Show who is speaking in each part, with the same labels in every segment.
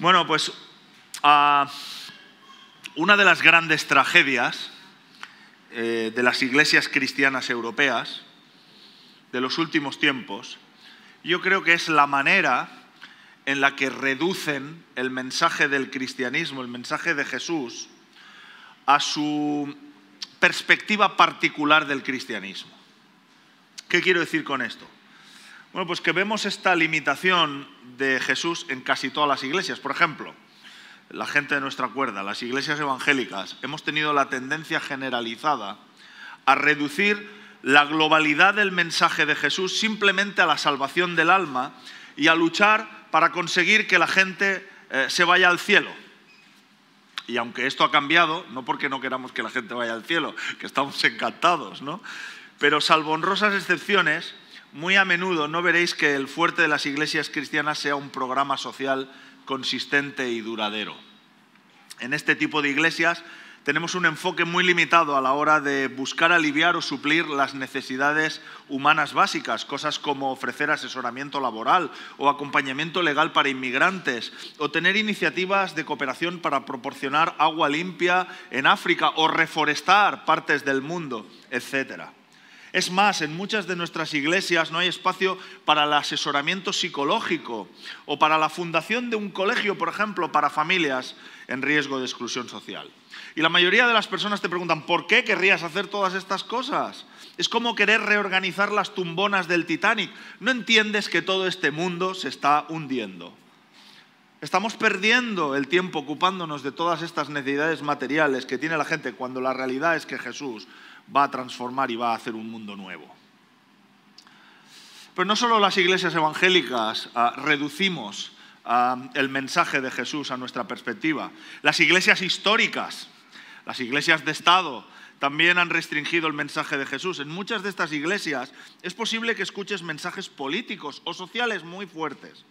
Speaker 1: Bueno, pues ah, una de las grandes tragedias eh, de las iglesias cristianas europeas de los últimos tiempos, yo creo que es la manera en la que reducen el mensaje del cristianismo, el mensaje de Jesús, a su perspectiva particular del cristianismo. ¿Qué quiero decir con esto? Bueno, pues que vemos esta limitación de Jesús en casi todas las iglesias. Por ejemplo, la gente de nuestra cuerda, las iglesias evangélicas, hemos tenido la tendencia generalizada a reducir la globalidad del mensaje de Jesús simplemente a la salvación del alma y a luchar para conseguir que la gente eh, se vaya al cielo. Y aunque esto ha cambiado, no porque no queramos que la gente vaya al cielo, que estamos encantados, ¿no? Pero salvo honrosas excepciones, muy a menudo no veréis que el fuerte de las iglesias cristianas sea un programa social consistente y duradero. En este tipo de iglesias tenemos un enfoque muy limitado a la hora de buscar aliviar o suplir las necesidades humanas básicas, cosas como ofrecer asesoramiento laboral o acompañamiento legal para inmigrantes, o tener iniciativas de cooperación para proporcionar agua limpia en África o reforestar partes del mundo, etcétera. Es más, en muchas de nuestras iglesias no hay espacio para el asesoramiento psicológico o para la fundación de un colegio, por ejemplo, para familias en riesgo de exclusión social. Y la mayoría de las personas te preguntan, ¿por qué querrías hacer todas estas cosas? Es como querer reorganizar las tumbonas del Titanic. No entiendes que todo este mundo se está hundiendo. Estamos perdiendo el tiempo ocupándonos de todas estas necesidades materiales que tiene la gente cuando la realidad es que Jesús va a transformar y va a hacer un mundo nuevo. Pero no solo las iglesias evangélicas ah, reducimos ah, el mensaje de Jesús a nuestra perspectiva, las iglesias históricas, las iglesias de Estado, también han restringido el mensaje de Jesús. En muchas de estas iglesias es posible que escuches mensajes políticos o sociales muy fuertes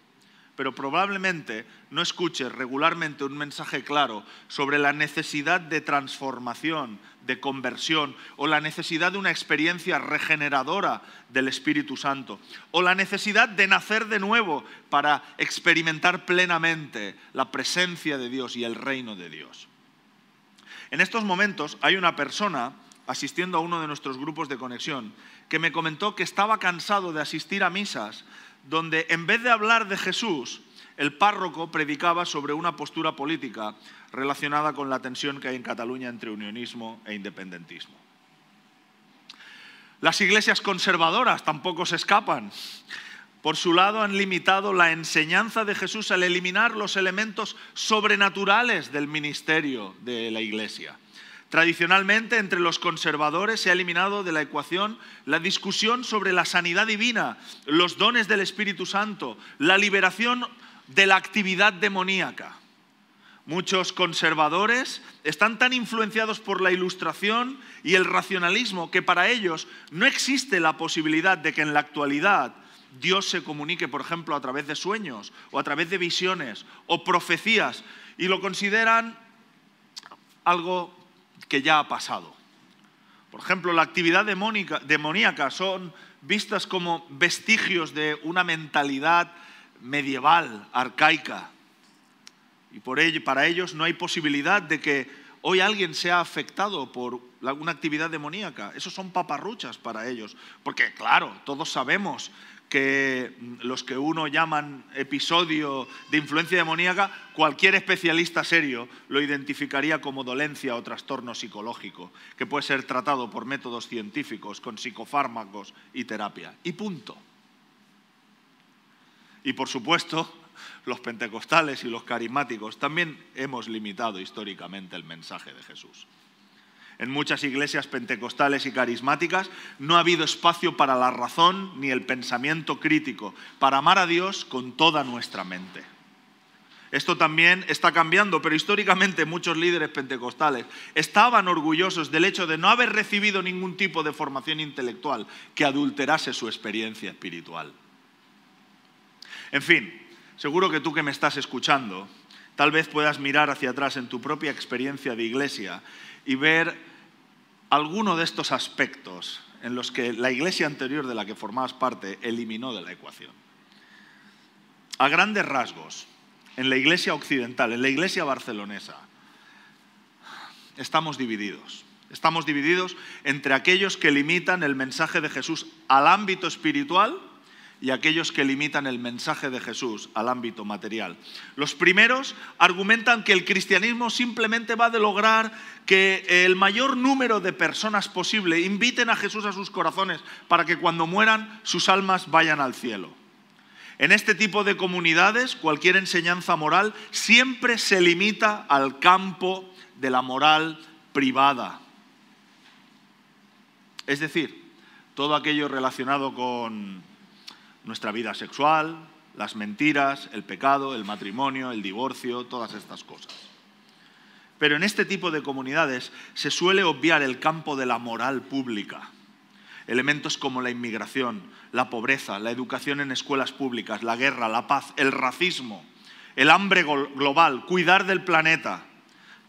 Speaker 1: pero probablemente no escuches regularmente un mensaje claro sobre la necesidad de transformación, de conversión, o la necesidad de una experiencia regeneradora del Espíritu Santo, o la necesidad de nacer de nuevo para experimentar plenamente la presencia de Dios y el reino de Dios. En estos momentos hay una persona asistiendo a uno de nuestros grupos de conexión que me comentó que estaba cansado de asistir a misas donde en vez de hablar de Jesús, el párroco predicaba sobre una postura política relacionada con la tensión que hay en Cataluña entre unionismo e independentismo. Las iglesias conservadoras tampoco se escapan. Por su lado, han limitado la enseñanza de Jesús al eliminar los elementos sobrenaturales del ministerio de la iglesia. Tradicionalmente, entre los conservadores se ha eliminado de la ecuación la discusión sobre la sanidad divina, los dones del Espíritu Santo, la liberación de la actividad demoníaca. Muchos conservadores están tan influenciados por la ilustración y el racionalismo que para ellos no existe la posibilidad de que en la actualidad Dios se comunique, por ejemplo, a través de sueños o a través de visiones o profecías y lo consideran algo que ya ha pasado. Por ejemplo, la actividad demoníaca son vistas como vestigios de una mentalidad medieval, arcaica. Y por ello, para ellos no hay posibilidad de que hoy alguien sea afectado por una actividad demoníaca. Esos son paparruchas para ellos. Porque, claro, todos sabemos que los que uno llaman episodio de influencia demoníaca, cualquier especialista serio lo identificaría como dolencia o trastorno psicológico, que puede ser tratado por métodos científicos, con psicofármacos y terapia. Y punto. Y por supuesto, los pentecostales y los carismáticos también hemos limitado históricamente el mensaje de Jesús. En muchas iglesias pentecostales y carismáticas no ha habido espacio para la razón ni el pensamiento crítico, para amar a Dios con toda nuestra mente. Esto también está cambiando, pero históricamente muchos líderes pentecostales estaban orgullosos del hecho de no haber recibido ningún tipo de formación intelectual que adulterase su experiencia espiritual. En fin, seguro que tú que me estás escuchando, tal vez puedas mirar hacia atrás en tu propia experiencia de iglesia y ver alguno de estos aspectos en los que la iglesia anterior de la que formabas parte eliminó de la ecuación. A grandes rasgos, en la iglesia occidental, en la iglesia barcelonesa, estamos divididos. Estamos divididos entre aquellos que limitan el mensaje de Jesús al ámbito espiritual y aquellos que limitan el mensaje de Jesús al ámbito material. Los primeros argumentan que el cristianismo simplemente va de lograr que el mayor número de personas posible inviten a Jesús a sus corazones para que cuando mueran sus almas vayan al cielo. En este tipo de comunidades cualquier enseñanza moral siempre se limita al campo de la moral privada. Es decir, todo aquello relacionado con nuestra vida sexual, las mentiras, el pecado, el matrimonio, el divorcio, todas estas cosas. Pero en este tipo de comunidades se suele obviar el campo de la moral pública. Elementos como la inmigración, la pobreza, la educación en escuelas públicas, la guerra, la paz, el racismo, el hambre global, cuidar del planeta,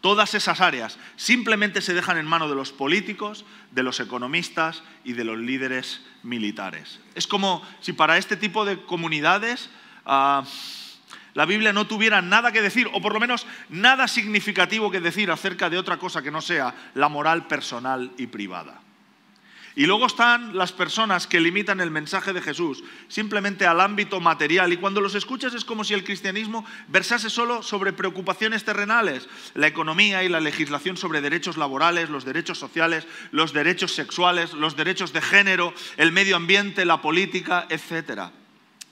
Speaker 1: Todas esas áreas simplemente se dejan en manos de los políticos, de los economistas y de los líderes militares. Es como si para este tipo de comunidades ah, la Biblia no tuviera nada que decir, o por lo menos nada significativo que decir acerca de otra cosa que no sea la moral personal y privada. Y luego están las personas que limitan el mensaje de Jesús simplemente al ámbito material. Y cuando los escuchas es como si el cristianismo versase solo sobre preocupaciones terrenales, la economía y la legislación sobre derechos laborales, los derechos sociales, los derechos sexuales, los derechos de género, el medio ambiente, la política, etc.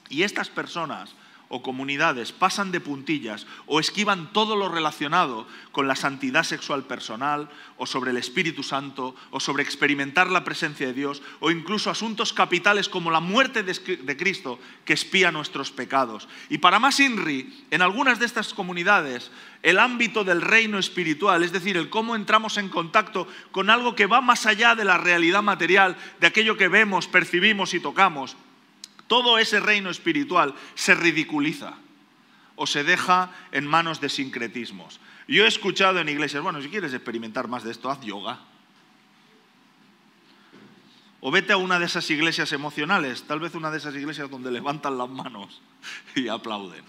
Speaker 1: Y estas personas o comunidades pasan de puntillas o esquivan todo lo relacionado con la santidad sexual personal o sobre el Espíritu Santo o sobre experimentar la presencia de Dios o incluso asuntos capitales como la muerte de Cristo que espía nuestros pecados. Y para más INRI, en algunas de estas comunidades, el ámbito del reino espiritual, es decir, el cómo entramos en contacto con algo que va más allá de la realidad material, de aquello que vemos, percibimos y tocamos, todo ese reino espiritual se ridiculiza o se deja en manos de sincretismos. Yo he escuchado en iglesias, bueno, si quieres experimentar más de esto, haz yoga. O vete a una de esas iglesias emocionales, tal vez una de esas iglesias donde levantan las manos y aplauden.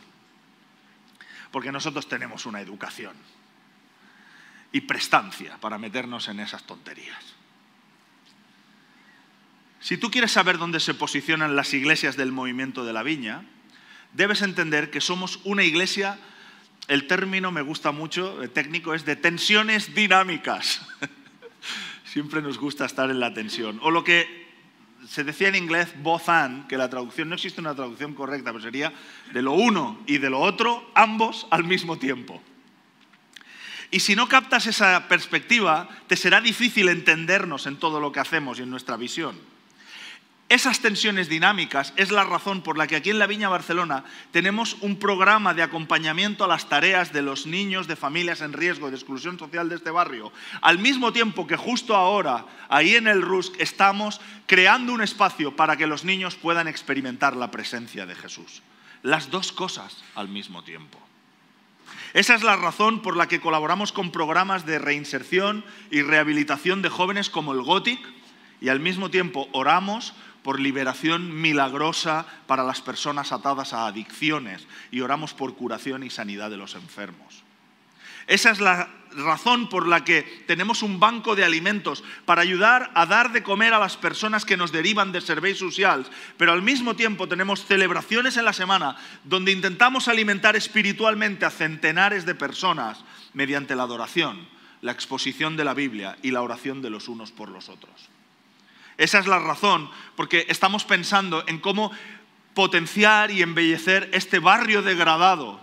Speaker 1: Porque nosotros tenemos una educación y prestancia para meternos en esas tonterías. Si tú quieres saber dónde se posicionan las iglesias del movimiento de la viña, debes entender que somos una iglesia, el término me gusta mucho, el técnico es de tensiones dinámicas. Siempre nos gusta estar en la tensión. O lo que se decía en inglés both and, que la traducción no existe una traducción correcta, pero sería de lo uno y de lo otro, ambos al mismo tiempo. Y si no captas esa perspectiva, te será difícil entendernos en todo lo que hacemos y en nuestra visión. Esas tensiones dinámicas es la razón por la que aquí en la Viña Barcelona tenemos un programa de acompañamiento a las tareas de los niños de familias en riesgo de exclusión social de este barrio, al mismo tiempo que justo ahora, ahí en el RUSC, estamos creando un espacio para que los niños puedan experimentar la presencia de Jesús. Las dos cosas al mismo tiempo. Esa es la razón por la que colaboramos con programas de reinserción y rehabilitación de jóvenes como el GOTIC y al mismo tiempo oramos por liberación milagrosa para las personas atadas a adicciones y oramos por curación y sanidad de los enfermos. Esa es la razón por la que tenemos un banco de alimentos para ayudar a dar de comer a las personas que nos derivan de serveis sociales, pero al mismo tiempo tenemos celebraciones en la semana donde intentamos alimentar espiritualmente a centenares de personas mediante la adoración, la exposición de la Biblia y la oración de los unos por los otros. Esa es la razón, porque estamos pensando en cómo potenciar y embellecer este barrio degradado,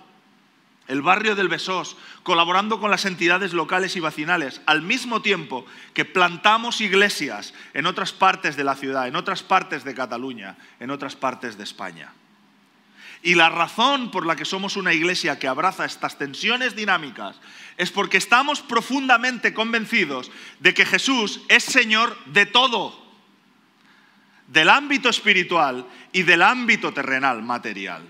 Speaker 1: el barrio del Besós, colaborando con las entidades locales y vecinales, al mismo tiempo que plantamos iglesias en otras partes de la ciudad, en otras partes de Cataluña, en otras partes de España. Y la razón por la que somos una iglesia que abraza estas tensiones dinámicas es porque estamos profundamente convencidos de que Jesús es Señor de todo del ámbito espiritual y del ámbito terrenal, material,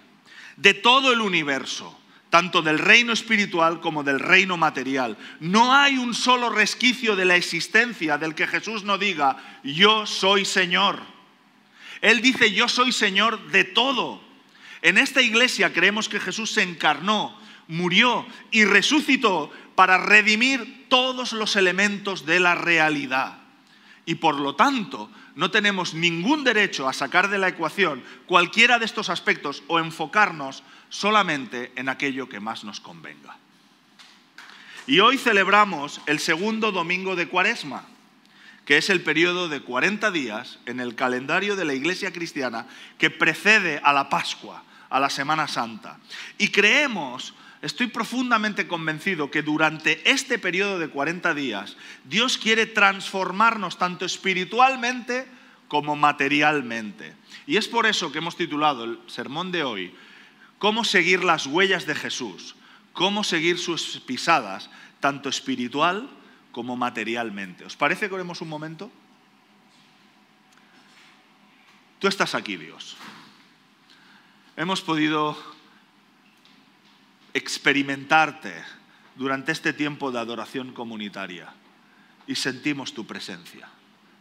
Speaker 1: de todo el universo, tanto del reino espiritual como del reino material. No hay un solo resquicio de la existencia del que Jesús no diga, yo soy Señor. Él dice, yo soy Señor de todo. En esta iglesia creemos que Jesús se encarnó murió y resucitó para redimir todos los elementos de la realidad. Y por lo tanto, no tenemos ningún derecho a sacar de la ecuación cualquiera de estos aspectos o enfocarnos solamente en aquello que más nos convenga. Y hoy celebramos el segundo domingo de Cuaresma, que es el periodo de 40 días en el calendario de la Iglesia cristiana que precede a la Pascua, a la Semana Santa. Y creemos estoy profundamente convencido que durante este periodo de 40 días Dios quiere transformarnos tanto espiritualmente como materialmente. Y es por eso que hemos titulado el sermón de hoy, Cómo seguir las huellas de Jesús, cómo seguir sus pisadas, tanto espiritual como materialmente. ¿Os parece que oremos un momento? Tú estás aquí, Dios. Hemos podido experimentarte durante este tiempo de adoración comunitaria y sentimos tu presencia.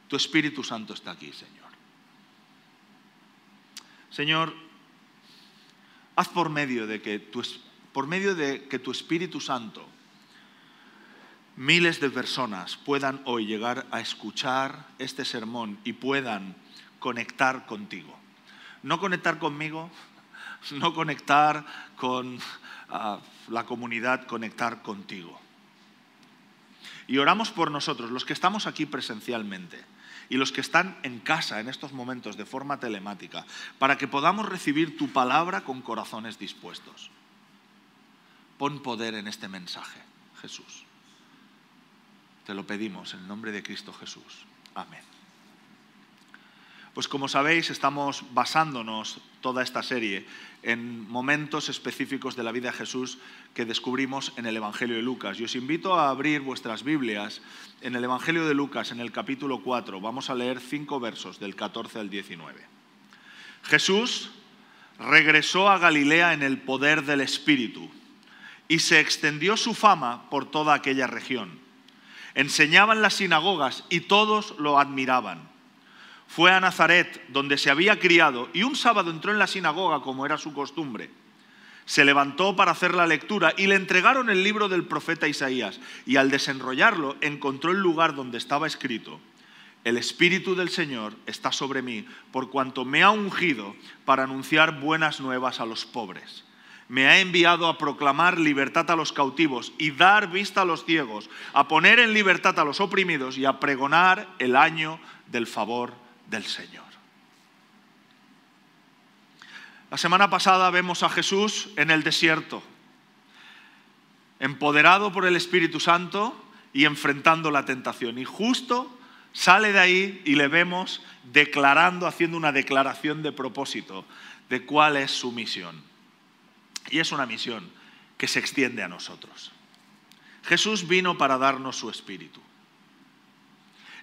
Speaker 1: Tu Espíritu Santo está aquí, Señor. Señor, haz por medio de que tu, por medio de que tu Espíritu Santo miles de personas puedan hoy llegar a escuchar este sermón y puedan conectar contigo. No conectar conmigo, no conectar con la comunidad conectar contigo. Y oramos por nosotros, los que estamos aquí presencialmente y los que están en casa en estos momentos de forma telemática, para que podamos recibir tu palabra con corazones dispuestos. Pon poder en este mensaje, Jesús. Te lo pedimos en el nombre de Cristo Jesús. Amén. Pues como sabéis, estamos basándonos toda esta serie en momentos específicos de la vida de Jesús que descubrimos en el Evangelio de Lucas. Y os invito a abrir vuestras Biblias en el Evangelio de Lucas, en el capítulo 4. Vamos a leer cinco versos del 14 al 19. Jesús regresó a Galilea en el poder del Espíritu y se extendió su fama por toda aquella región. Enseñaba en las sinagogas y todos lo admiraban fue a Nazaret, donde se había criado, y un sábado entró en la sinagoga como era su costumbre. Se levantó para hacer la lectura y le entregaron el libro del profeta Isaías, y al desenrollarlo encontró el lugar donde estaba escrito, El Espíritu del Señor está sobre mí, por cuanto me ha ungido para anunciar buenas nuevas a los pobres. Me ha enviado a proclamar libertad a los cautivos y dar vista a los ciegos, a poner en libertad a los oprimidos y a pregonar el año del favor del Señor. La semana pasada vemos a Jesús en el desierto, empoderado por el Espíritu Santo y enfrentando la tentación. Y justo sale de ahí y le vemos declarando, haciendo una declaración de propósito de cuál es su misión. Y es una misión que se extiende a nosotros. Jesús vino para darnos su espíritu.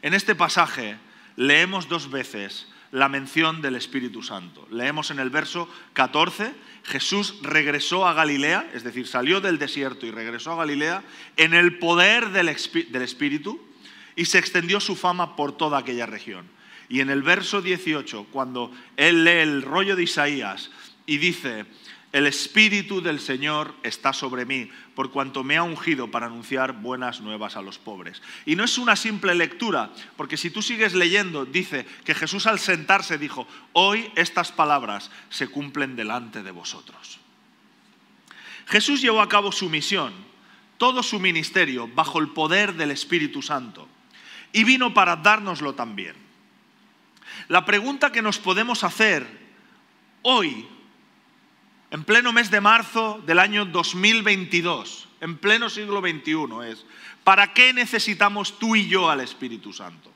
Speaker 1: En este pasaje leemos dos veces la mención del Espíritu Santo. Leemos en el verso 14, Jesús regresó a Galilea, es decir, salió del desierto y regresó a Galilea en el poder del, Espíritu y se extendió su fama por toda aquella región. Y en el verso 18, cuando él lee el rollo de Isaías y dice, el Espíritu del Señor está sobre mí, por cuanto me ha ungido para anunciar buenas nuevas a los pobres. Y no es una simple lectura, porque si tú sigues leyendo, dice que Jesús al sentarse dijo, hoy estas palabras se cumplen delante de vosotros. Jesús llevó a cabo su misión, todo su ministerio, bajo el poder del Espíritu Santo, y vino para dárnoslo también. La pregunta que nos podemos hacer hoy en pleno mes de marzo del año 2022, en pleno siglo XXI, es, ¿para qué necesitamos tú y yo al Espíritu Santo?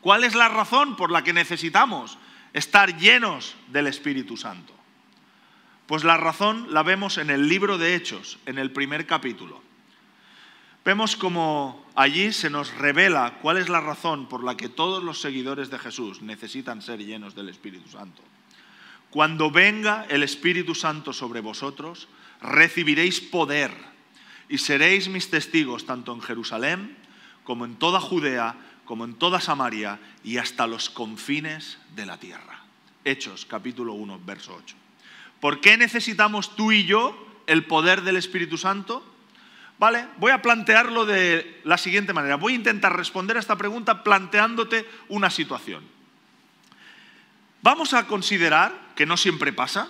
Speaker 1: ¿Cuál es la razón por la que necesitamos estar llenos del Espíritu Santo? Pues la razón la vemos en el libro de Hechos, en el primer capítulo. Vemos como allí se nos revela cuál es la razón por la que todos los seguidores de Jesús necesitan ser llenos del Espíritu Santo. Cuando venga el Espíritu Santo sobre vosotros, recibiréis poder y seréis mis testigos tanto en Jerusalén como en toda Judea, como en toda Samaria y hasta los confines de la tierra. Hechos capítulo 1, verso 8. ¿Por qué necesitamos tú y yo el poder del Espíritu Santo? Vale, voy a plantearlo de la siguiente manera. Voy a intentar responder a esta pregunta planteándote una situación. Vamos a considerar, que no siempre pasa,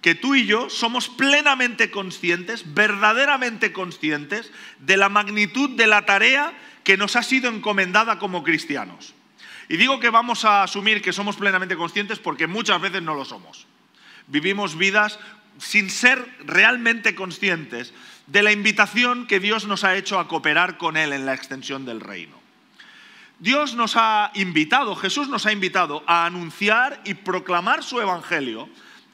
Speaker 1: que tú y yo somos plenamente conscientes, verdaderamente conscientes de la magnitud de la tarea que nos ha sido encomendada como cristianos. Y digo que vamos a asumir que somos plenamente conscientes porque muchas veces no lo somos. Vivimos vidas sin ser realmente conscientes de la invitación que Dios nos ha hecho a cooperar con Él en la extensión del reino. Dios nos ha invitado, Jesús nos ha invitado a anunciar y proclamar su evangelio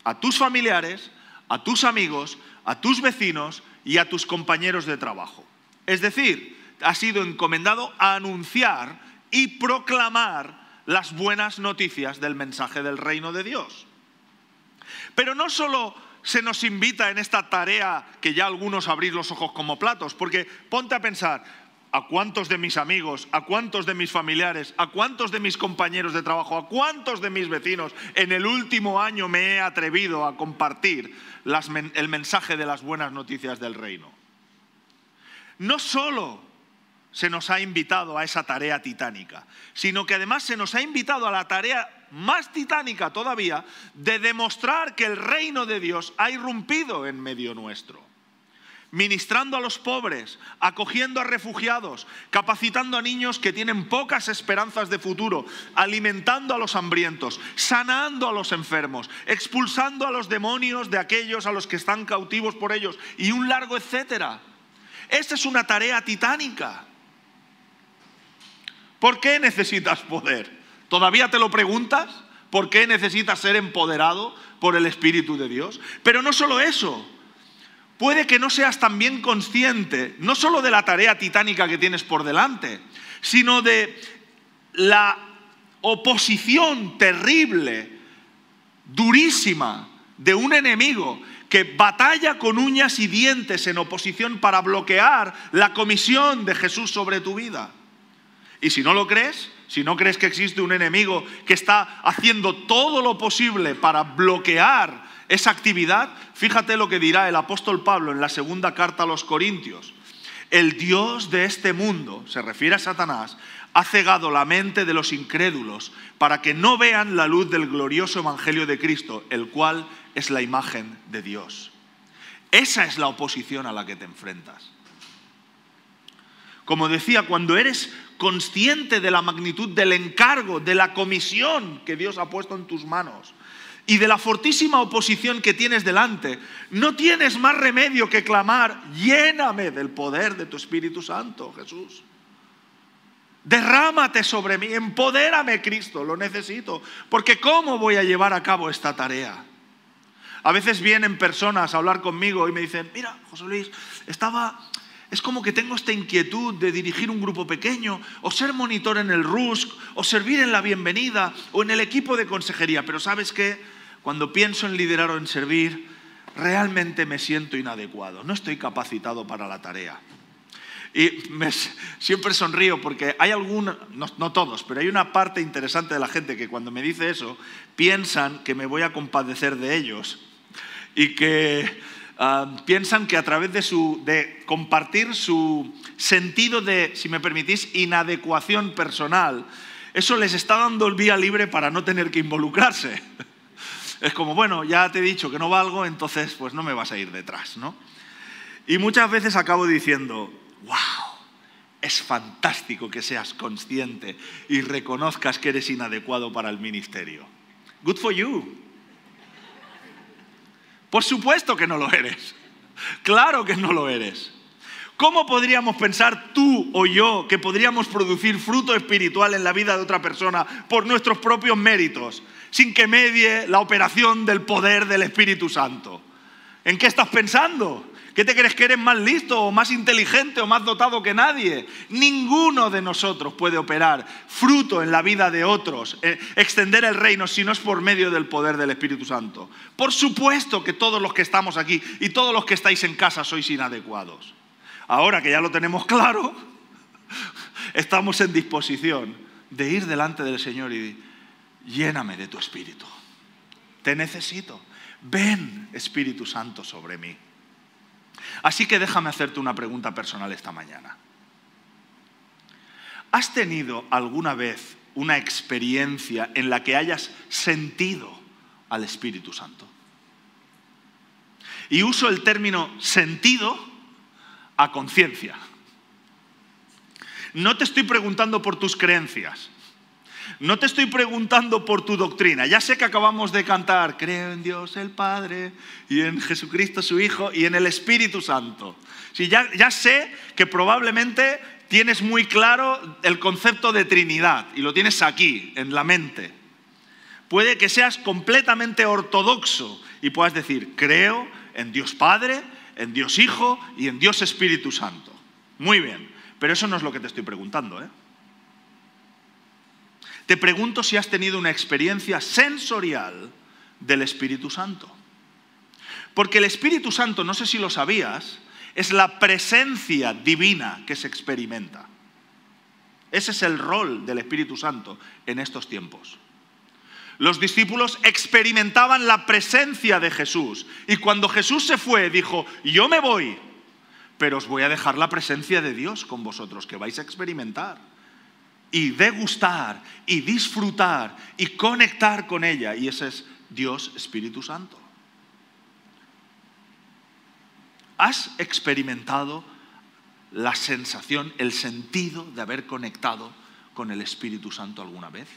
Speaker 1: a tus familiares, a tus amigos, a tus vecinos y a tus compañeros de trabajo. Es decir, ha sido encomendado a anunciar y proclamar las buenas noticias del mensaje del reino de Dios. Pero no solo se nos invita en esta tarea que ya algunos abrís los ojos como platos, porque ponte a pensar, ¿a cuántos de mis amigos, a cuántos de mis familiares, a cuántos de mis compañeros de trabajo, a cuántos de mis vecinos en el último año me he atrevido a compartir el mensaje de las buenas noticias del reino? No solo se nos ha invitado a esa tarea titánica, sino que además se nos ha invitado a la tarea más titánica todavía de demostrar que el reino de Dios ha irrumpido en medio nuestro. Ministrando a los pobres, acogiendo a refugiados, capacitando a niños que tienen pocas esperanzas de futuro, alimentando a los hambrientos, sanando a los enfermos, expulsando a los demonios de aquellos a los que están cautivos por ellos y un largo etcétera. Esta es una tarea titánica. ¿Por qué necesitas poder? ¿Todavía te lo preguntas? ¿Por qué necesitas ser empoderado por el Espíritu de Dios? Pero no solo eso, puede que no seas también consciente, no solo de la tarea titánica que tienes por delante, sino de la oposición terrible, durísima, de un enemigo que batalla con uñas y dientes en oposición para bloquear la comisión de Jesús sobre tu vida. Y si no lo crees, si no crees que existe un enemigo que está haciendo todo lo posible para bloquear esa actividad, fíjate lo que dirá el apóstol Pablo en la segunda carta a los Corintios. El Dios de este mundo, se refiere a Satanás, ha cegado la mente de los incrédulos para que no vean la luz del glorioso Evangelio de Cristo, el cual es la imagen de Dios. Esa es la oposición a la que te enfrentas. Como decía, cuando eres consciente de la magnitud del encargo, de la comisión que Dios ha puesto en tus manos y de la fortísima oposición que tienes delante, no tienes más remedio que clamar, lléname del poder de tu Espíritu Santo, Jesús. Derrámate sobre mí, empodérame, Cristo, lo necesito, porque ¿cómo voy a llevar a cabo esta tarea? A veces vienen personas a hablar conmigo y me dicen, mira, José Luis, estaba es como que tengo esta inquietud de dirigir un grupo pequeño, o ser monitor en el RUSC, o servir en la bienvenida, o en el equipo de consejería. Pero sabes qué, cuando pienso en liderar o en servir, realmente me siento inadecuado, no estoy capacitado para la tarea. Y siempre sonrío porque hay algunos, no, no, todos, pero hay una parte interesante de la gente que cuando me dice eso piensan que me voy a compadecer de ellos y que Ah, piensan que a través de, su, de compartir su sentido de, si me permitís, inadecuación personal, eso les está dando el vía libre para no tener que involucrarse. Es como, bueno, ya te he dicho que no valgo, entonces pues no me vas a ir detrás, ¿no? Y muchas veces acabo diciendo, wow, es fantástico que seas consciente y reconozcas que eres inadecuado para el ministerio. Good for you. Por supuesto que no lo eres. Claro que no lo eres. ¿Cómo podríamos pensar tú o yo que podríamos producir fruto espiritual en la vida de otra persona por nuestros propios méritos, sin que medie la operación del poder del Espíritu Santo? ¿En qué estás pensando? ¿Qué te crees que eres más listo o más inteligente o más dotado que nadie? Ninguno de nosotros puede operar fruto en la vida de otros, eh, extender el reino si no es por medio del poder del Espíritu Santo. Por supuesto que todos los que estamos aquí y todos los que estáis en casa sois inadecuados. Ahora que ya lo tenemos claro, estamos en disposición de ir delante del Señor y lléname de tu Espíritu. Te necesito. Ven, Espíritu Santo, sobre mí. Así que déjame hacerte una pregunta personal esta mañana. ¿Has tenido alguna vez una experiencia en la que hayas sentido al Espíritu Santo? Y uso el término sentido a conciencia. No te estoy preguntando por tus creencias. No te estoy preguntando por tu doctrina. Ya sé que acabamos de cantar, creo en Dios el Padre y en Jesucristo su Hijo y en el Espíritu Santo. Sí, ya, ya sé que probablemente tienes muy claro el concepto de Trinidad y lo tienes aquí, en la mente. Puede que seas completamente ortodoxo y puedas decir, creo en Dios Padre, en Dios Hijo y en Dios Espíritu Santo. Muy bien, pero eso no es lo que te estoy preguntando. ¿eh? Te pregunto si has tenido una experiencia sensorial del Espíritu Santo. Porque el Espíritu Santo, no sé si lo sabías, es la presencia divina que se experimenta. Ese es el rol del Espíritu Santo en estos tiempos. Los discípulos experimentaban la presencia de Jesús y cuando Jesús se fue dijo, yo me voy, pero os voy a dejar la presencia de Dios con vosotros, que vais a experimentar y degustar y disfrutar y conectar con ella. Y ese es Dios Espíritu Santo. ¿Has experimentado la sensación, el sentido de haber conectado con el Espíritu Santo alguna vez?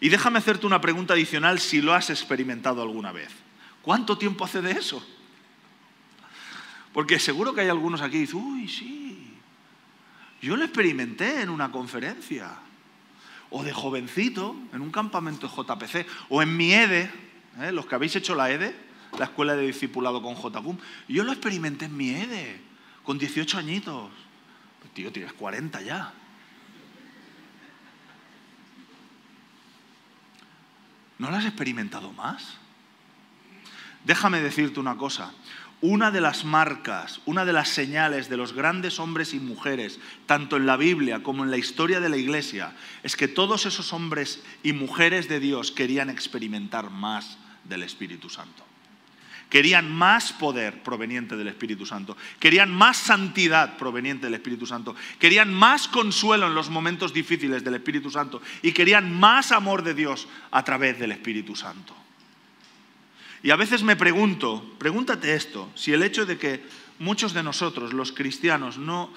Speaker 1: Y déjame hacerte una pregunta adicional si lo has experimentado alguna vez. ¿Cuánto tiempo hace de eso? Porque seguro que hay algunos aquí que dicen, uy, sí, yo lo experimenté en una conferencia, o de jovencito, en un campamento JPC, o en mi EDE, ¿eh? los que habéis hecho la EDE, la escuela de discipulado con JCUM. Yo lo experimenté en mi EDE, con 18 añitos. Pues, tío, tienes 40 ya. ¿No lo has experimentado más? Déjame decirte una cosa. Una de las marcas, una de las señales de los grandes hombres y mujeres, tanto en la Biblia como en la historia de la Iglesia, es que todos esos hombres y mujeres de Dios querían experimentar más del Espíritu Santo. Querían más poder proveniente del Espíritu Santo. Querían más santidad proveniente del Espíritu Santo. Querían más consuelo en los momentos difíciles del Espíritu Santo. Y querían más amor de Dios a través del Espíritu Santo. Y a veces me pregunto, pregúntate esto, si el hecho de que muchos de nosotros, los cristianos, no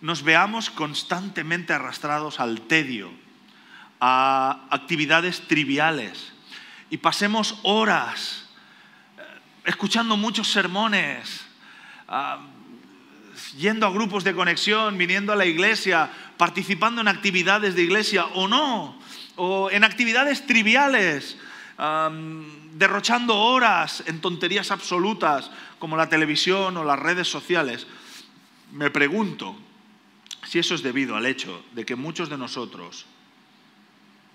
Speaker 1: nos veamos constantemente arrastrados al tedio, a actividades triviales, y pasemos horas escuchando muchos sermones, ah, yendo a grupos de conexión, viniendo a la iglesia, participando en actividades de iglesia o no, o en actividades triviales, derrochando horas en tonterías absolutas como la televisión o las redes sociales. Me pregunto si eso es debido al hecho de que muchos de nosotros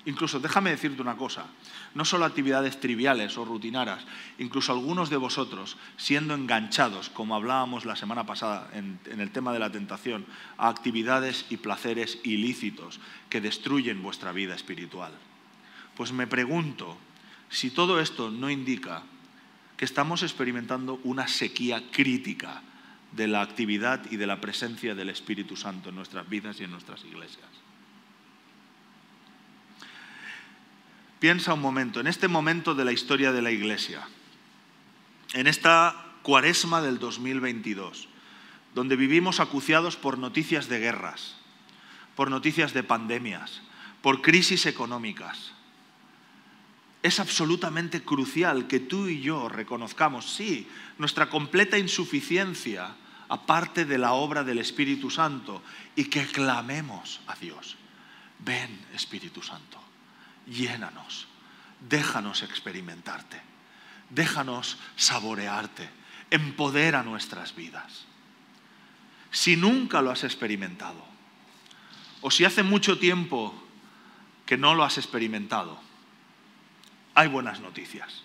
Speaker 1: Incluso déjame decirte una cosa, no solo actividades triviales o rutinarias, incluso algunos de vosotros siendo enganchados, como hablábamos la semana pasada en, el tema de la tentación, a actividades y placeres ilícitos que destruyen vuestra vida espiritual. Pues me pregunto si todo esto no indica que estamos experimentando una sequía crítica de la actividad y de la presencia del Espíritu Santo en nuestras vidas y en nuestras iglesias. Piensa un momento, en este momento de la historia de la Iglesia, en esta cuaresma del 2022, donde vivimos acuciados por noticias de guerras, por noticias de pandemias, por crisis económicas. Es absolutamente crucial que tú y yo reconozcamos, sí, nuestra completa insuficiencia aparte de la obra del Espíritu Santo y que clamemos a Dios. Ven, Espíritu Santo llénanos, déjanos experimentarte, déjanos saborearte, empodera nuestras vidas. Si nunca lo has experimentado, o si hace mucho tiempo que no lo has experimentado, hay buenas noticias.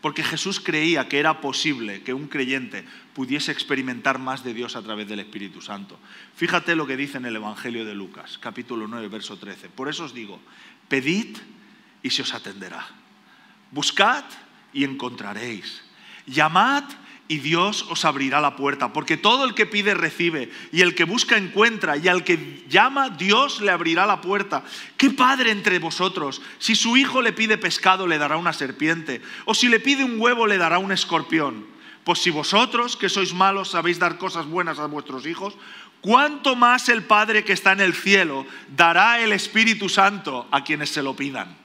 Speaker 1: Porque Jesús creía que era posible que un creyente pudiese experimentar más de Dios a través del Espíritu Santo. Fíjate lo que dice en el Evangelio de Lucas, capítulo 9, verso 13. Por eso os digo, pedid y se os atenderá. Buscad y encontraréis. Llamad y Dios os abrirá la puerta, porque todo el que pide recibe, y el que busca encuentra, y al que llama Dios le abrirá la puerta. ¿Qué padre entre vosotros, si su hijo le pide pescado, le dará una serpiente, o si le pide un huevo, le dará un escorpión? Pues si vosotros, que sois malos, sabéis dar cosas buenas a vuestros hijos, ¿cuánto más el Padre que está en el cielo dará el Espíritu Santo a quienes se lo pidan?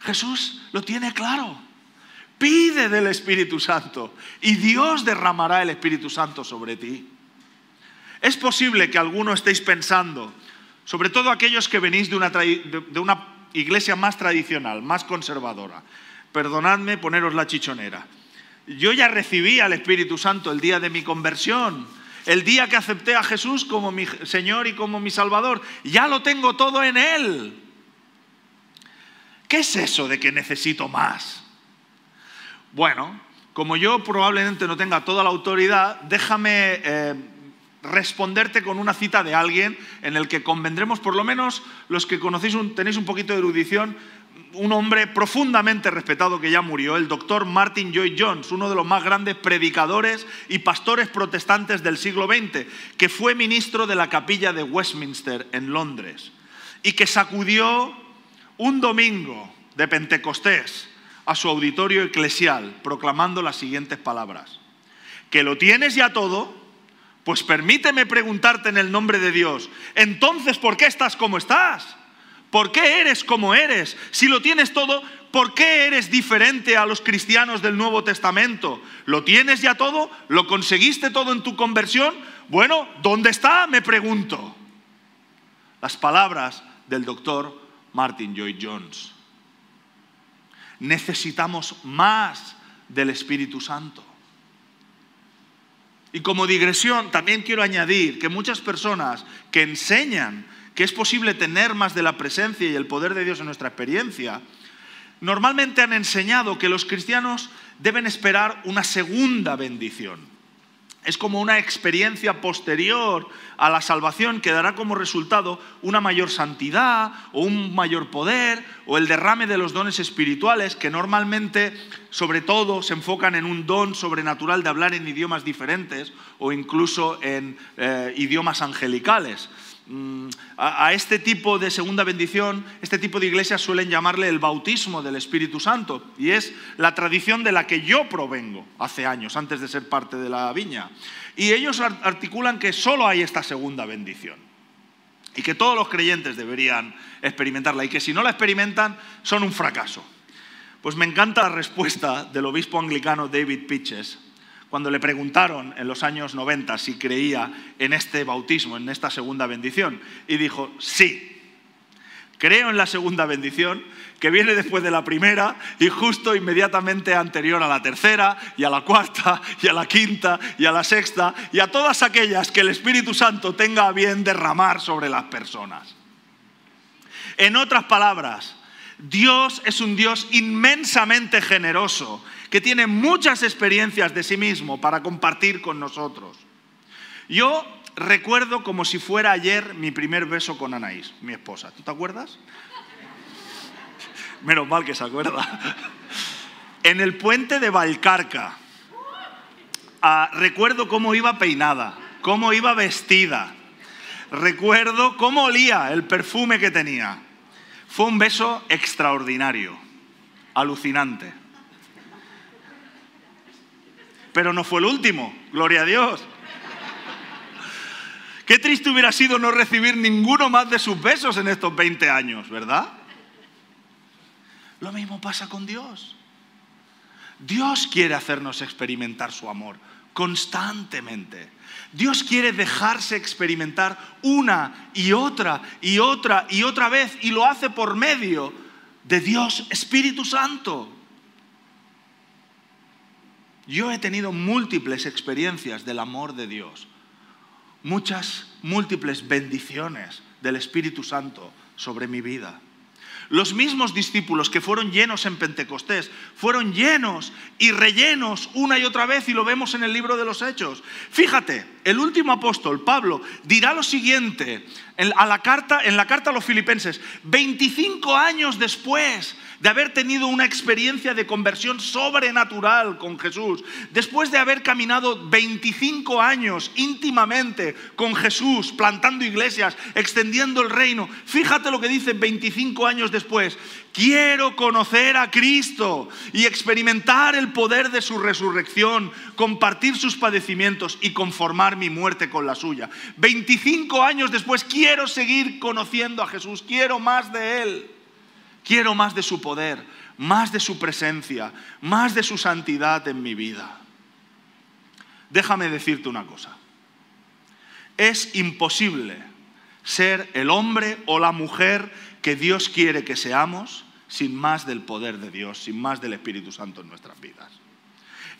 Speaker 1: Jesús lo tiene claro. Pide del Espíritu Santo y Dios derramará el Espíritu Santo sobre ti. Es posible que alguno estéis pensando, sobre todo aquellos que venís de una, de una iglesia más tradicional, más conservadora, perdonadme poneros la chichonera. Yo ya recibí al Espíritu Santo el día de mi conversión, el día que acepté a Jesús como mi Señor y como mi Salvador. Ya lo tengo todo en Él. ¿Qué es eso de que necesito más? Bueno, como yo probablemente no tenga toda la autoridad, déjame eh, responderte con una cita de alguien en el que convendremos, por lo menos los que conocéis, tenéis un poquito de erudición, un hombre profundamente respetado que ya murió, el doctor Martin Lloyd Jones, uno de los más grandes predicadores y pastores protestantes del siglo XX, que fue ministro de la capilla de Westminster en Londres y que sacudió un domingo de Pentecostés a su auditorio eclesial proclamando las siguientes palabras. Que lo tienes ya todo, pues permíteme preguntarte en el nombre de Dios, entonces, ¿por qué estás como estás? ¿Por qué eres como eres? Si lo tienes todo, ¿por qué eres diferente a los cristianos del Nuevo Testamento? ¿Lo tienes ya todo? ¿Lo conseguiste todo en tu conversión? Bueno, ¿dónde está? Me pregunto. Las palabras del doctor Martin Lloyd Jones necesitamos más del Espíritu Santo. Y como digresión, también quiero añadir que muchas personas que enseñan que es posible tener más de la presencia y el poder de Dios en nuestra experiencia, normalmente han enseñado que los cristianos deben esperar una segunda bendición es como una experiencia posterior a la salvación que dará como resultado una mayor santidad o un mayor poder o el derrame de los dones espirituales que normalmente sobre todo se enfocan en un don sobrenatural de hablar en idiomas diferentes o incluso en eh, idiomas angelicales. Mm, a, este tipo de segunda bendición, este tipo de iglesias suelen llamarle el bautismo del Espíritu Santo y es la tradición de la que yo provengo hace años, antes de ser parte de la viña. Y ellos articulan que solo hay esta segunda bendición y que todos los creyentes deberían experimentarla y que si no la experimentan son un fracaso. Pues me encanta la respuesta del obispo anglicano David Pitches cuando le preguntaron en los años 90 si creía en este bautismo, en esta segunda bendición, y dijo, sí, creo en la segunda bendición que viene después de la primera y justo inmediatamente anterior a la tercera y a la cuarta y a la quinta y a la sexta y a todas aquellas que el Espíritu Santo tenga a bien derramar sobre las personas. En otras palabras, Dios es un Dios inmensamente generoso que tiene muchas experiencias de sí mismo para compartir con nosotros. Yo recuerdo como si fuera ayer mi primer beso con Anaís, mi esposa. ¿Tú te acuerdas? Menos mal que se acuerda. En el puente de Valcarca. Ah, recuerdo cómo iba peinada, cómo iba vestida. Recuerdo cómo olía el perfume que tenía. Fue un beso extraordinario, alucinante. Pero no fue el último, gloria a Dios. Qué triste hubiera sido no recibir ninguno más de sus besos en estos 20 años, ¿verdad? Lo mismo pasa con Dios. Dios quiere hacernos experimentar su amor constantemente. Dios quiere dejarse experimentar una y otra y otra y otra vez y lo hace por medio de Dios Espíritu Santo. Yo he tenido múltiples experiencias del amor de Dios, muchas múltiples bendiciones del Espíritu Santo sobre mi vida. Los mismos discípulos que fueron llenos en Pentecostés fueron llenos y rellenos una y otra vez y lo vemos en el libro de los Hechos. Fíjate, el último apóstol, Pablo, dirá lo siguiente en, la carta, en la carta a los filipenses, 25 años después de haber tenido una experiencia de conversión sobrenatural con Jesús, después de haber caminado 25 años íntimamente con Jesús, plantando iglesias, extendiendo el reino, fíjate lo que dice 25 años después, quiero conocer a Cristo y experimentar el poder de su resurrección, compartir sus padecimientos y conformar mi muerte con la suya. 25 años después quiero seguir conociendo a Jesús, quiero más de Él. Quiero más de su poder, más de su presencia, más de su santidad en mi vida. Déjame decirte una cosa. Es imposible ser el hombre o la mujer que Dios quiere que seamos sin más del poder de Dios, sin más del Espíritu Santo en nuestras vidas.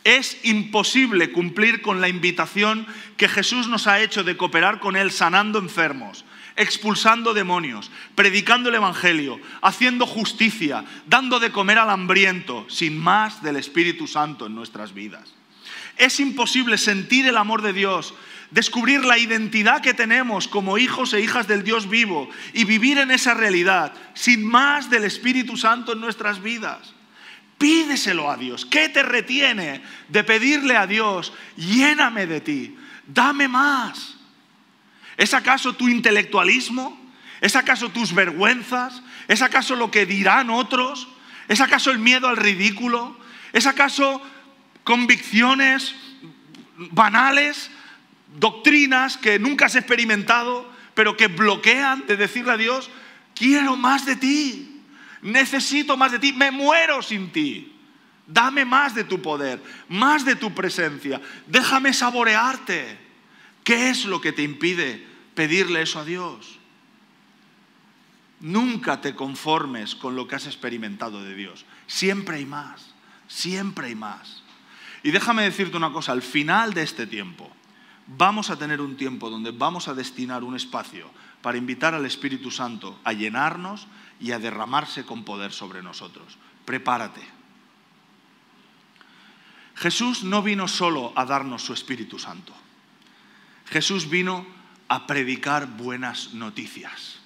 Speaker 1: Es imposible cumplir con la invitación que Jesús nos ha hecho de cooperar con Él sanando enfermos, expulsando demonios, predicando el Evangelio, haciendo justicia, dando de comer al hambriento, sin más del Espíritu Santo en nuestras vidas. Es imposible sentir el amor de Dios, descubrir la identidad que tenemos como hijos e hijas del Dios vivo y vivir en esa realidad sin más del Espíritu Santo en nuestras vidas. Pídeselo a Dios. ¿Qué te retiene de pedirle a Dios, lléname de ti, dame más? ¿Es acaso tu intelectualismo? ¿Es acaso tus vergüenzas? ¿Es acaso lo que dirán otros? ¿Es acaso el miedo al ridículo? ¿Es acaso convicciones banales, doctrinas que nunca has experimentado, pero que bloquean de decirle a Dios, quiero más de ti, necesito más de ti, me muero sin ti. Dame más de tu poder, más de tu presencia, déjame saborearte. ¿Qué es lo que te impide pedirle eso a Dios? Nunca te conformes con lo que has experimentado de Dios. Siempre hay más, siempre hay más. Y déjame decirte una cosa, al final de este tiempo vamos a tener un tiempo donde vamos a destinar un espacio para invitar al Espíritu Santo a llenarnos y a derramarse con poder sobre nosotros. Prepárate. Jesús no vino solo a darnos su Espíritu Santo. Jesús vino a predicar buenas noticias.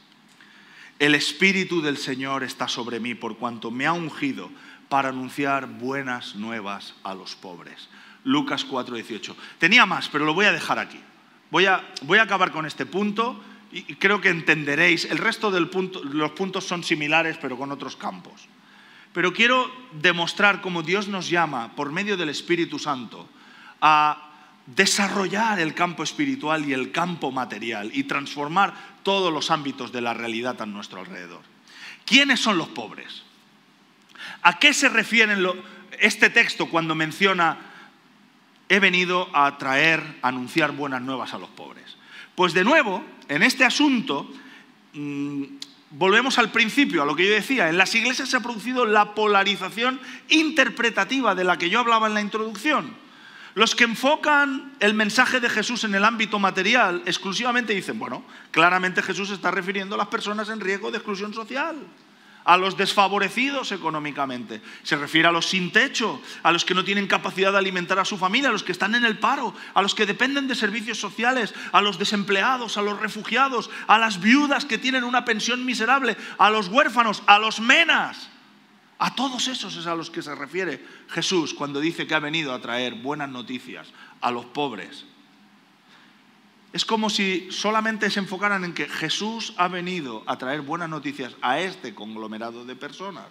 Speaker 1: El Espíritu del Señor está sobre mí por cuanto me ha ungido para anunciar buenas nuevas a los pobres. Lucas 4:18. Tenía más, pero lo voy a dejar aquí. Voy a, voy a acabar con este punto y creo que entenderéis. El resto de los puntos son similares, pero con otros campos. Pero quiero demostrar cómo Dios nos llama, por medio del Espíritu Santo, a desarrollar el campo espiritual y el campo material y transformar todos los ámbitos de la realidad a nuestro alrededor. ¿Quiénes son los pobres? ¿A qué se refiere este texto cuando menciona he venido a traer, a anunciar buenas nuevas a los pobres? Pues de nuevo, en este asunto, mm, volvemos al principio, a lo que yo decía, en las iglesias se ha producido la polarización interpretativa de la que yo hablaba en la introducción. Los que enfocan el mensaje de Jesús en el ámbito material exclusivamente dicen, bueno, claramente Jesús está refiriendo a las personas en riesgo de exclusión social, a los desfavorecidos económicamente. Se refiere a los sin techo, a los que no tienen capacidad de alimentar a su familia, a los que están en el paro, a los que dependen de servicios sociales, a los desempleados, a los refugiados, a las viudas que tienen una pensión miserable, a los huérfanos, a los menas. A todos esos es a los que se refiere Jesús cuando dice que ha venido a traer buenas noticias a los pobres. Es como si solamente se enfocaran en que Jesús ha venido a traer buenas noticias a este conglomerado de personas.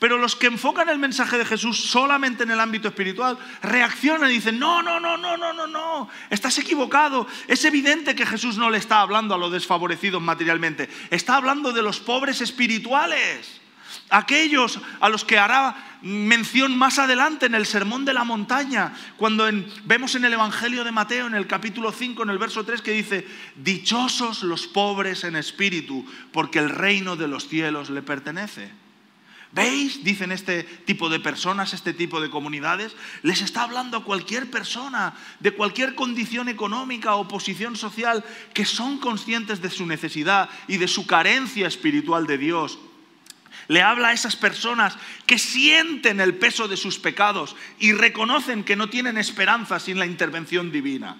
Speaker 1: Pero los que enfocan el mensaje de Jesús solamente en el ámbito espiritual reaccionan y dicen, no, no, no, no, no, no, no, estás equivocado. Es evidente que Jesús no le está hablando a los desfavorecidos materialmente, está hablando de los pobres espirituales aquellos a los que hará mención más adelante en el Sermón de la Montaña, cuando vemos en el Evangelio de Mateo, en el capítulo 5, en el verso 3, que dice, dichosos los pobres en espíritu, porque el reino de los cielos le pertenece. ¿Veis? Dicen este tipo de personas, este tipo de comunidades. Les está hablando a cualquier persona de cualquier condición económica o posición social que son conscientes de su necesidad y de su carencia espiritual de Dios le habla a esas personas que sienten el peso de sus pecados y reconocen que no tienen esperanza sin la intervención divina.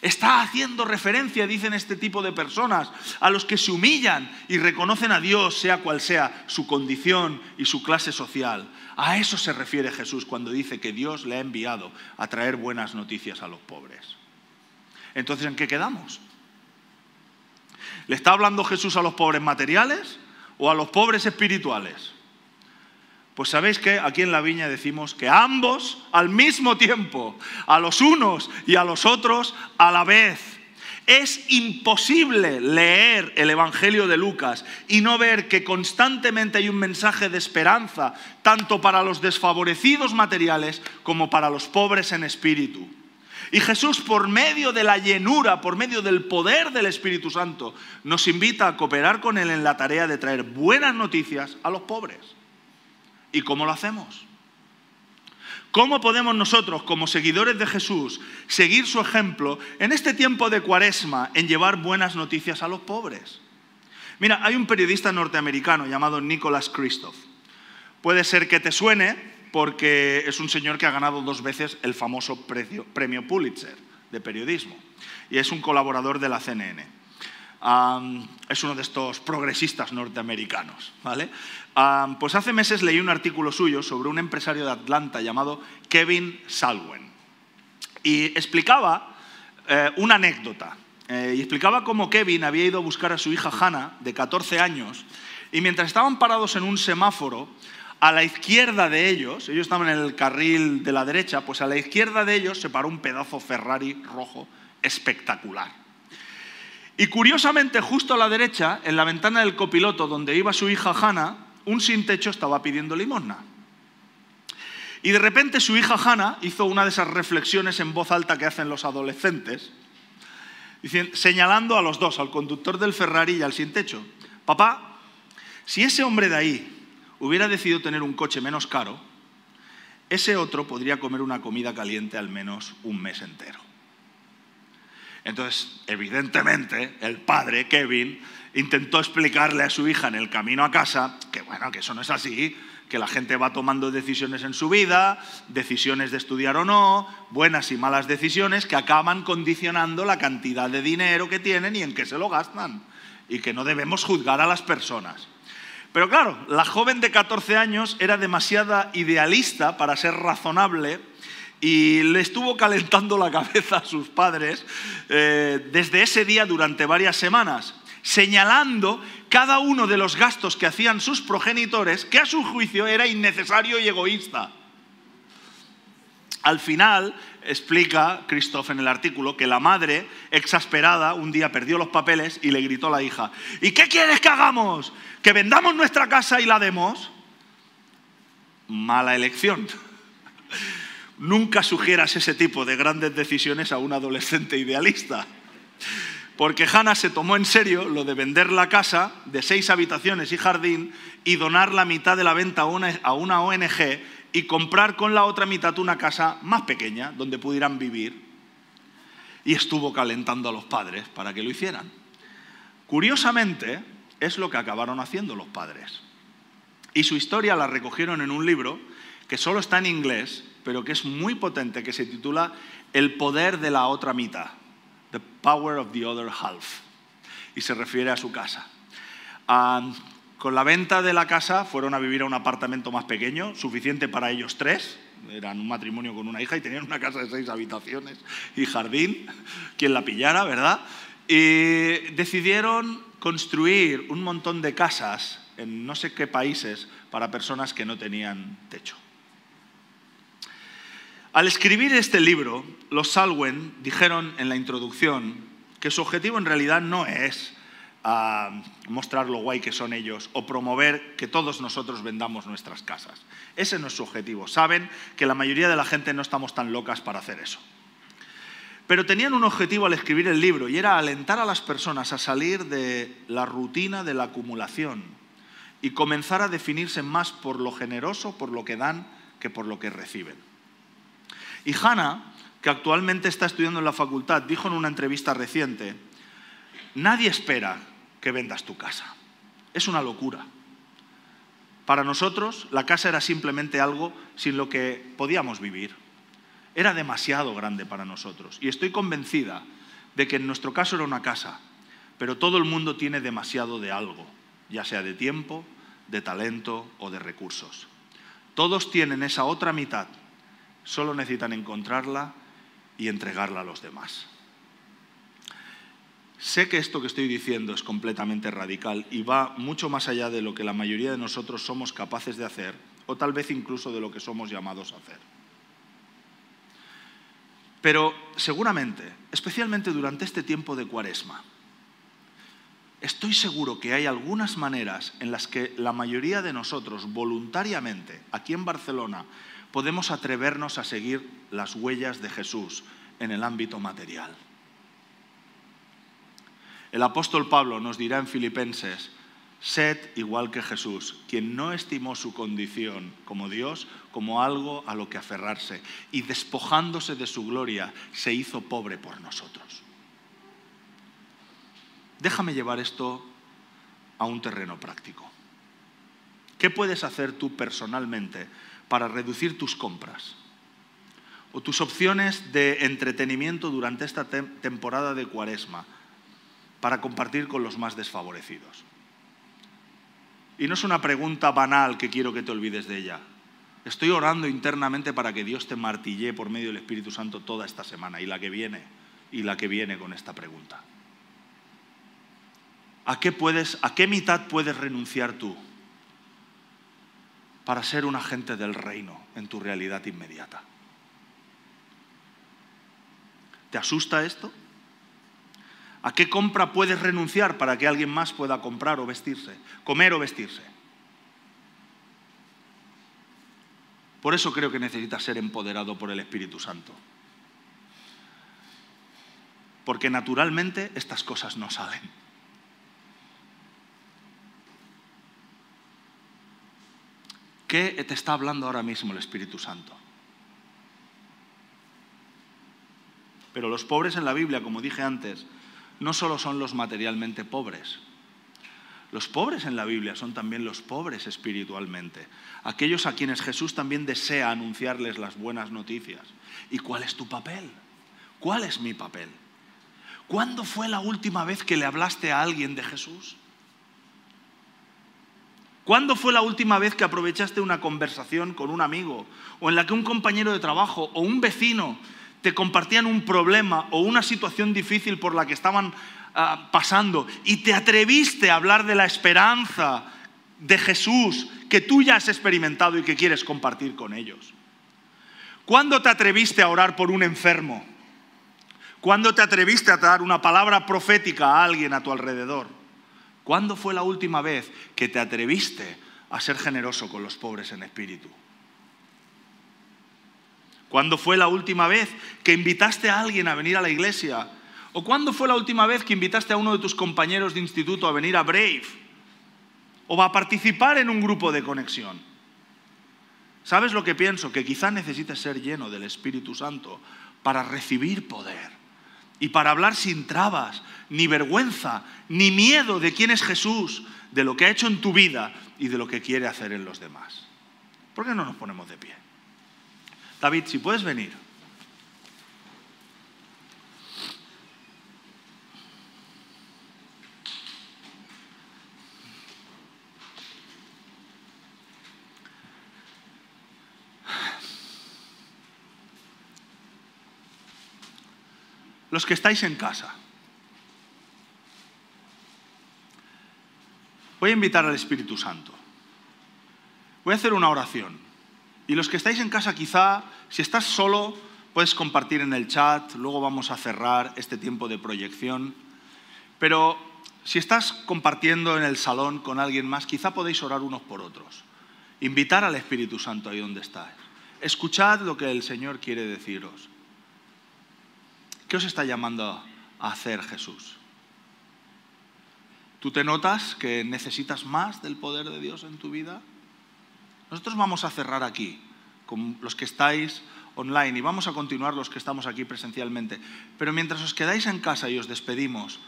Speaker 1: Está haciendo referencia, dicen este tipo de personas, a los que se humillan y reconocen a Dios, sea cual sea su condición y su clase social. A eso se refiere Jesús cuando dice que Dios le ha enviado a traer buenas noticias a los pobres. Entonces, ¿en qué quedamos? ¿Le está hablando Jesús a los pobres materiales o a los pobres espirituales? Pues sabéis que aquí en la viña decimos que ambos al mismo tiempo, a los unos y a los otros a la vez. Es imposible leer el Evangelio de Lucas y no ver que constantemente hay un mensaje de esperanza, tanto para los desfavorecidos materiales como para los pobres en espíritu. Y Jesús, por medio de la llenura, por medio del poder del Espíritu Santo, nos invita a cooperar con Él en la tarea de traer buenas noticias a los pobres. ¿Y cómo lo hacemos? ¿Cómo podemos nosotros, como seguidores de Jesús, seguir su ejemplo en este tiempo de cuaresma en llevar buenas noticias a los pobres? Mira, hay un periodista norteamericano llamado Nicholas Christoph. Puede ser que te suene porque es un señor que ha ganado dos veces el famoso premio Pulitzer de periodismo y es un colaborador de la CNN. es uno de estos progresistas norteamericanos. ¿vale? pues hace meses leí un artículo suyo sobre un empresario de Atlanta llamado Kevin Salwen. Y explicaba eh, una anécdota. Eh, y explicaba cómo Kevin había ido a buscar a su hija Hannah, de 14 años, y mientras estaban parados en un semáforo, a la izquierda de ellos, ellos estaban en el carril de la derecha, pues a la izquierda de ellos se paró un pedazo Ferrari rojo espectacular. Y curiosamente, justo a la derecha, en la ventana del copiloto donde iba su hija Hannah, un sin techo estaba pidiendo limosna. Y de repente su hija Hannah hizo una de esas reflexiones en voz alta que hacen los adolescentes, señalando a los dos, al conductor del Ferrari y al sin techo. Papá, si ese hombre de ahí hubiera decidido tener un coche menos caro, ese otro podría comer una comida caliente al menos un mes entero. Entonces, evidentemente, el padre, Kevin, intentó explicarle a su hija en el camino a casa que, bueno, que eso no es así, que la gente va tomando decisiones en su vida, decisiones de estudiar o no, buenas y malas decisiones que acaban condicionando la cantidad de dinero que tienen y en qué se lo gastan, y que no debemos juzgar a las personas. Pero claro, la joven de 14 años era demasiada idealista para ser razonable y le estuvo calentando la cabeza a sus padres eh, desde ese día durante varias semanas, señalando cada uno de los gastos que hacían sus progenitores, que a su juicio era innecesario y egoísta. Al final, explica Christoph en el artículo, que la madre, exasperada, un día perdió los papeles y le gritó a la hija, ¿y qué quieres que hagamos? ¿Que vendamos nuestra casa y la demos? Mala elección. Nunca sugieras ese tipo de grandes decisiones a un adolescente idealista. Porque Hannah se tomó en serio lo de vender la casa de seis habitaciones y jardín y donar la mitad de la venta a una ONG y comprar con la otra mitad una casa más pequeña donde pudieran vivir. Y estuvo calentando a los padres para que lo hicieran. Curiosamente, es lo que acabaron haciendo los padres. Y su historia la recogieron en un libro que solo está en inglés pero que es muy potente, que se titula El poder de la otra mitad, The Power of the Other Half, y se refiere a su casa. Con la venta de la casa fueron a vivir a un apartamento más pequeño, suficiente para ellos tres, eran un matrimonio con una hija y tenían una casa de seis habitaciones y jardín, quien la pillara, ¿verdad? Y decidieron construir un montón de casas en no sé qué países para personas que no tenían techo. Al escribir este libro, los Salwen dijeron en la introducción que su objetivo en realidad no es ah, mostrar lo guay que son ellos o promover que todos nosotros vendamos nuestras casas. Ese no es su objetivo. Saben que la mayoría de la gente no estamos tan locas para hacer eso. Pero tenían un objetivo al escribir el libro y era alentar a las personas a salir de la rutina de la acumulación y comenzar a definirse más por lo generoso, por lo que dan, que por lo que reciben. Y Hannah, que actualmente está estudiando en la facultad, dijo en una entrevista reciente, nadie espera que vendas tu casa. Es una locura. Para nosotros la casa era simplemente algo sin lo que podíamos vivir. Era demasiado grande para nosotros. Y estoy convencida de que en nuestro caso era una casa, pero todo el mundo tiene demasiado de algo, ya sea de tiempo, de talento o de recursos. Todos tienen esa otra mitad, solo necesitan encontrarla y entregarla a los demás. Sé que esto que estoy diciendo es completamente radical y va mucho más allá de lo que la mayoría de nosotros somos capaces de hacer o tal vez incluso de lo que somos llamados a hacer. Pero seguramente, especialmente durante este tiempo de cuaresma, estoy seguro que hay algunas maneras en las que la mayoría de nosotros voluntariamente, aquí en Barcelona, podemos atrevernos a seguir las huellas de Jesús en el ámbito material. El apóstol Pablo nos dirá en Filipenses, sed igual que Jesús, quien no estimó su condición como Dios como algo a lo que aferrarse y despojándose de su gloria se hizo pobre por nosotros. Déjame llevar esto a un terreno práctico. ¿Qué puedes hacer tú personalmente para reducir tus compras? O tus opciones de entretenimiento durante esta temporada de cuaresma para compartir con los más desfavorecidos. Y no es una pregunta banal que quiero que te olvides de ella. Estoy orando internamente para que Dios te martille por medio del Espíritu Santo toda esta semana y la que viene, y la que viene con esta pregunta. ¿A qué, puedes, ¿A qué mitad puedes renunciar tú para ser un agente del reino en tu realidad inmediata? ¿Te asusta esto? ¿A qué compra puedes renunciar para que alguien más pueda comprar o vestirse, comer o vestirse? Por eso creo que necesitas ser empoderado por el Espíritu Santo. Porque naturalmente estas cosas no salen. ¿Qué te está hablando ahora mismo el Espíritu Santo? Pero los pobres en la Biblia, como dije antes, no solo son los materialmente pobres. Los pobres en la Biblia son también los pobres espiritualmente, aquellos a quienes Jesús también desea anunciarles las buenas noticias. ¿Y cuál es tu papel? ¿Cuál es mi papel? ¿Cuándo fue la última vez que le hablaste a alguien de Jesús? ¿Cuándo fue la última vez que aprovechaste una conversación con un amigo o en la que un compañero de trabajo o un vecino te compartían un problema o una situación difícil por la que estaban ah, pasando y te atreviste a hablar de la esperanza de Jesús que tú ya has experimentado y que quieres compartir con ellos? ¿Cuándo te atreviste a orar por un enfermo? ¿Cuándo te atreviste a dar una palabra profética a alguien a tu alrededor? ¿Cuándo fue la última vez que te atreviste a ser generoso con los pobres en espíritu? ¿Cuándo fue la última vez que invitaste a alguien a venir a la iglesia? ¿O cuándo fue la última vez que invitaste a uno de tus compañeros de instituto a venir a Brave? ¿O a participar en un grupo de conexión? ¿Sabes lo que pienso? Que quizá necesites ser lleno del Espíritu Santo para recibir poder y para hablar sin trabas, ni vergüenza, ni miedo de quién es Jesús, de lo que ha hecho en tu vida y de lo que quiere hacer en los demás. ¿Por qué no nos ponemos de pie? David, si puedes venir. Los que estáis en casa. Voy a invitar al Espíritu Santo. Voy a hacer una oración. Y los que estáis en casa quizá, si estás solo, puedes compartir en el chat, luego vamos a cerrar este tiempo de proyección. Pero si estás compartiendo en el salón con alguien más, quizá podéis orar unos por otros. Invitar al Espíritu Santo ahí donde estáis. Escuchad lo que el Señor quiere deciros. ¿Qué os está llamando a hacer Jesús? ¿Tú te notas que necesitas más del poder de Dios en tu vida? Nosotros vamos a cerrar aquí, con los que estáis online, y vamos a continuar los que estamos aquí presencialmente. Pero mientras os quedáis en casa y os despedimos,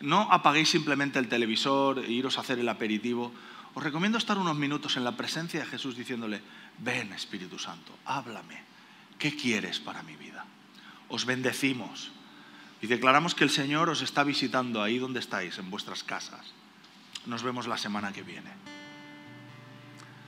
Speaker 1: no apaguéis simplemente el televisor e iros a hacer el aperitivo. Os recomiendo estar unos minutos en la presencia de Jesús diciéndole, ven Espíritu Santo, háblame, ¿qué quieres para mi vida? Os bendecimos Y declaramos que el Señor os está visitando ahí donde estáis, en vuestras casas. Nos vemos la semana que viene.